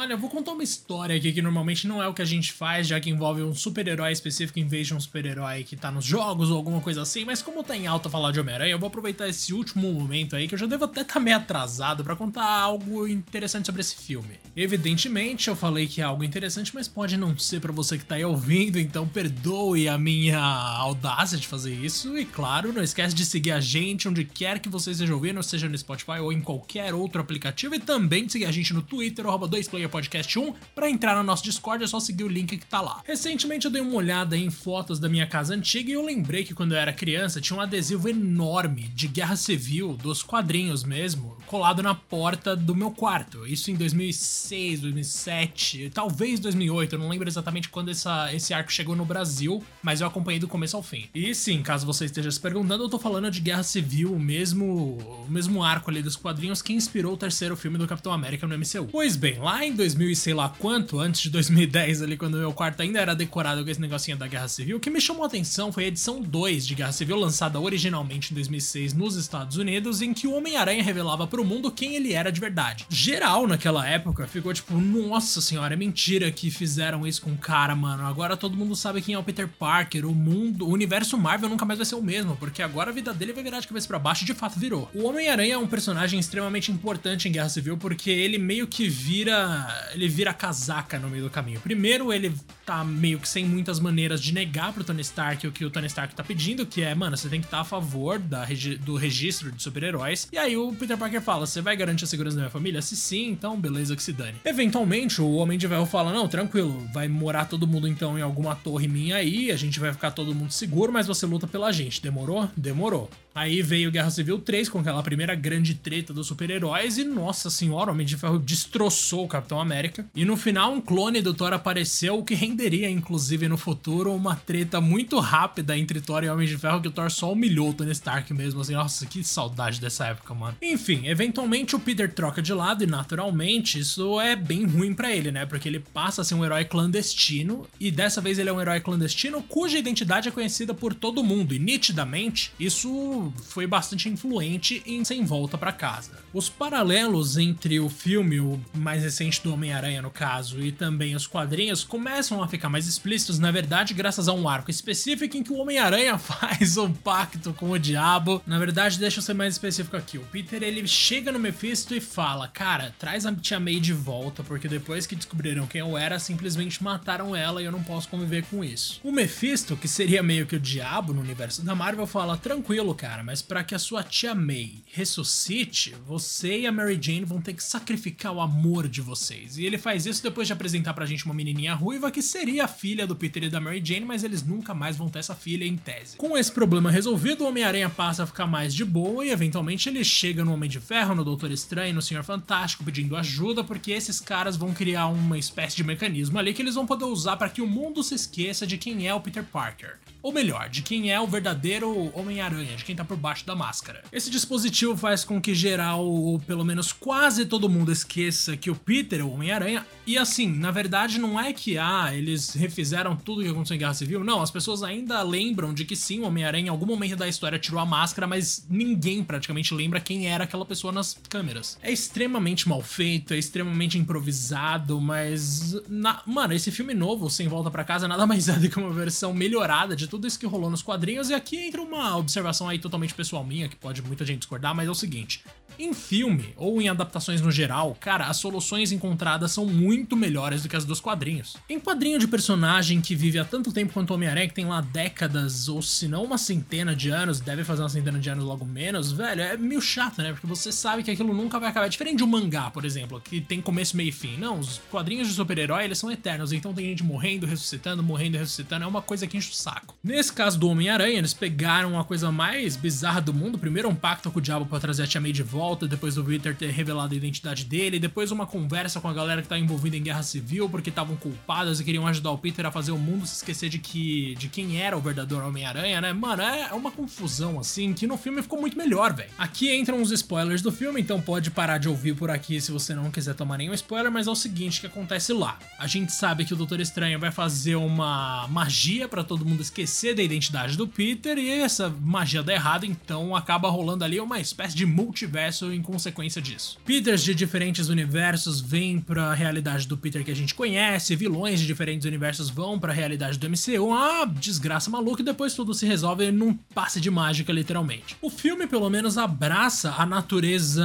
Olha, eu vou contar uma história aqui que normalmente não é o que a gente faz, já que envolve um super-herói específico em vez de um super-herói que tá nos jogos ou alguma coisa assim, mas como tá em alta falar de Homem-Aranha, eu vou aproveitar esse último momento aí, que eu já devo até estar tá meio atrasado para contar algo interessante sobre esse filme. Evidentemente, eu falei que é algo interessante, mas pode não ser para você que tá aí ouvindo, então perdoe a minha audácia de fazer isso, e claro, não esquece de seguir a gente onde quer que você esteja ouvindo, seja no Spotify ou em qualquer outro aplicativo, e também de seguir a gente no Twitter, arroba 2player Podcast 1. Para entrar no nosso Discord é só seguir o link que tá lá. Recentemente eu dei uma olhada em fotos da minha casa antiga e eu lembrei que quando eu era criança tinha um adesivo enorme de Guerra Civil, dos quadrinhos mesmo, colado na porta do meu quarto. Isso em 2006, 2007, talvez 2008, eu não lembro exatamente quando essa, esse arco chegou no Brasil, mas eu acompanhei do começo ao fim. E sim, caso você esteja se perguntando, eu tô falando de Guerra Civil, o mesmo, o mesmo arco ali dos quadrinhos que inspirou o terceiro filme do Capitão América no MCU. Pois bem, lá em 2000 e sei lá quanto, antes de 2010 ali, quando meu quarto ainda era decorado com esse negocinho da Guerra Civil, o que me chamou a atenção foi a edição 2 de Guerra Civil, lançada originalmente em 2006 nos Estados Unidos, em que o Homem-Aranha revelava para o mundo quem ele era de verdade. Geral, naquela época, ficou tipo, nossa senhora, é mentira que fizeram isso com o cara, mano. Agora todo mundo sabe quem é o Peter Parker, o mundo, o universo Marvel nunca mais vai ser o mesmo, porque agora a vida dele vai virar de cabeça para baixo de fato virou. O Homem-Aranha é um personagem extremamente importante em Guerra Civil, porque ele meio que vira. Ele vira casaca no meio do caminho. Primeiro, ele tá meio que sem muitas maneiras de negar pro Tony Stark o que o Tony Stark tá pedindo, que é, mano, você tem que estar tá a favor da, do registro de super-heróis. E aí o Peter Parker fala: você vai garantir a segurança da minha família? Se sim, então beleza que se dane. Eventualmente, o Homem de Ferro fala: não, tranquilo, vai morar todo mundo então em alguma torre minha aí, a gente vai ficar todo mundo seguro, mas você luta pela gente. Demorou? Demorou. Aí veio Guerra Civil 3 com aquela primeira grande treta dos super-heróis e, nossa senhora, o Homem de Ferro destroçou o Capitão América. E no final, um clone do Thor apareceu, que renderia, inclusive, no futuro, uma treta muito rápida entre Thor e Homem de Ferro, que o Thor só humilhou o Tony Stark mesmo. Assim, nossa, que saudade dessa época, mano. Enfim, eventualmente o Peter troca de lado e, naturalmente, isso é bem ruim para ele, né? Porque ele passa a ser um herói clandestino e dessa vez ele é um herói clandestino cuja identidade é conhecida por todo mundo. E nitidamente, isso foi bastante influente em Sem Volta para Casa. Os paralelos entre o filme, o mais recente do Homem-Aranha no caso, e também os quadrinhos começam a ficar mais explícitos, na verdade, graças a um arco específico em que o Homem-Aranha faz um pacto com o diabo. Na verdade, deixa eu ser mais específico aqui. O Peter ele chega no Mephisto e fala: Cara, traz a Tia May de volta, porque depois que descobriram quem eu era, simplesmente mataram ela e eu não posso conviver com isso. O Mephisto, que seria meio que o diabo no universo da Marvel, fala: Tranquilo, cara mas para que a sua tia May ressuscite, você e a Mary Jane vão ter que sacrificar o amor de vocês. E ele faz isso depois de apresentar pra gente uma menininha ruiva que seria a filha do Peter e da Mary Jane, mas eles nunca mais vão ter essa filha em tese. Com esse problema resolvido, o Homem-Aranha passa a ficar mais de boa e eventualmente ele chega no Homem de Ferro, no Doutor Estranho, no Senhor Fantástico pedindo ajuda, porque esses caras vão criar uma espécie de mecanismo ali que eles vão poder usar para que o mundo se esqueça de quem é o Peter Parker. Ou melhor, de quem é o verdadeiro Homem-Aranha, de quem tá por baixo da máscara. Esse dispositivo faz com que geral, ou pelo menos quase todo mundo esqueça que o Peter é o Homem-Aranha. E assim, na verdade não é que ah, eles refizeram tudo que aconteceu em Guerra Civil. Não, as pessoas ainda lembram de que sim, o Homem-Aranha em algum momento da história tirou a máscara, mas ninguém praticamente lembra quem era aquela pessoa nas câmeras. É extremamente mal feito, é extremamente improvisado, mas. Na... Mano, esse filme novo, Sem Volta para Casa, nada mais é do que uma versão melhorada de tudo isso que rolou nos quadrinhos. E aqui entra uma observação aí totalmente pessoal minha, que pode muita gente discordar, mas é o seguinte: em filme ou em adaptações no geral, cara, as soluções encontradas são muito melhores do que as dos quadrinhos. Em quadrinho de personagem que vive há tanto tempo quanto Homem-Aranha, que tem lá décadas ou se não uma centena de anos, deve fazer uma centena de anos logo menos, velho, é meio chato, né? Porque você sabe que aquilo nunca vai acabar. É diferente de um mangá, por exemplo, que tem começo, meio e fim. Não, os quadrinhos de super-herói, eles são eternos, então tem gente morrendo, ressuscitando, morrendo ressuscitando, é uma coisa que enche o saco. Nesse caso do Homem-Aranha, eles pegaram a coisa mais bizarra do mundo, primeiro um pacto com o diabo para trazer a Tia May de volta, volta, depois do Peter ter revelado a identidade dele, depois uma conversa com a galera que tá envolvida em guerra civil porque estavam culpadas e queriam ajudar o Peter a fazer o mundo se esquecer de que de quem era o verdadeiro Homem-Aranha, né? Mano, é uma confusão assim que no filme ficou muito melhor, velho. Aqui entram os spoilers do filme, então pode parar de ouvir por aqui se você não quiser tomar nenhum spoiler, mas é o seguinte que acontece lá. A gente sabe que o Doutor Estranho vai fazer uma magia para todo mundo esquecer da identidade do Peter e essa magia dá errado, então acaba rolando ali uma espécie de multiverso universo em consequência disso. Peters de diferentes universos vêm pra realidade do Peter que a gente conhece, vilões de diferentes universos vão pra realidade do MCU, uma desgraça maluca e depois tudo se resolve num passe de mágica, literalmente. O filme, pelo menos, abraça a natureza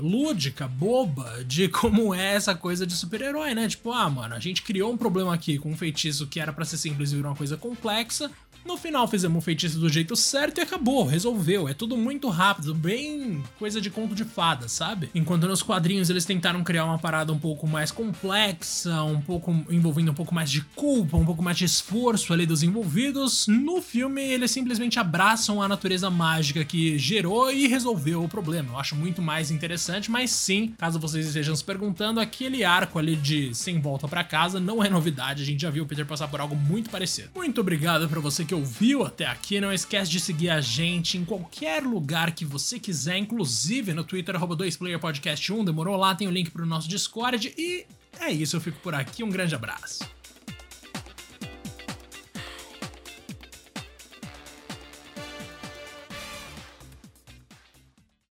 lúdica, boba, de como é essa coisa de super-herói, né? Tipo, ah, mano, a gente criou um problema aqui com um feitiço que era para ser simples e virou uma coisa complexa. No final fizemos o feitiço do jeito certo e acabou, resolveu. É tudo muito rápido, bem coisa de conto de fada, sabe? Enquanto nos quadrinhos eles tentaram criar uma parada um pouco mais complexa, um pouco envolvendo um pouco mais de culpa, um pouco mais de esforço ali dos envolvidos, no filme eles simplesmente abraçam a natureza mágica que gerou e resolveu o problema. Eu acho muito mais interessante, mas sim, caso vocês estejam se perguntando, aquele arco ali de sem volta para casa não é novidade, a gente já viu o Peter passar por algo muito parecido. Muito obrigado para você que ouviu até aqui, não esquece de seguir a gente em qualquer lugar que você quiser, inclusive no Twitter, 2playerpodcast1, demorou lá, tem o link pro nosso Discord e é isso, eu fico por aqui, um grande abraço.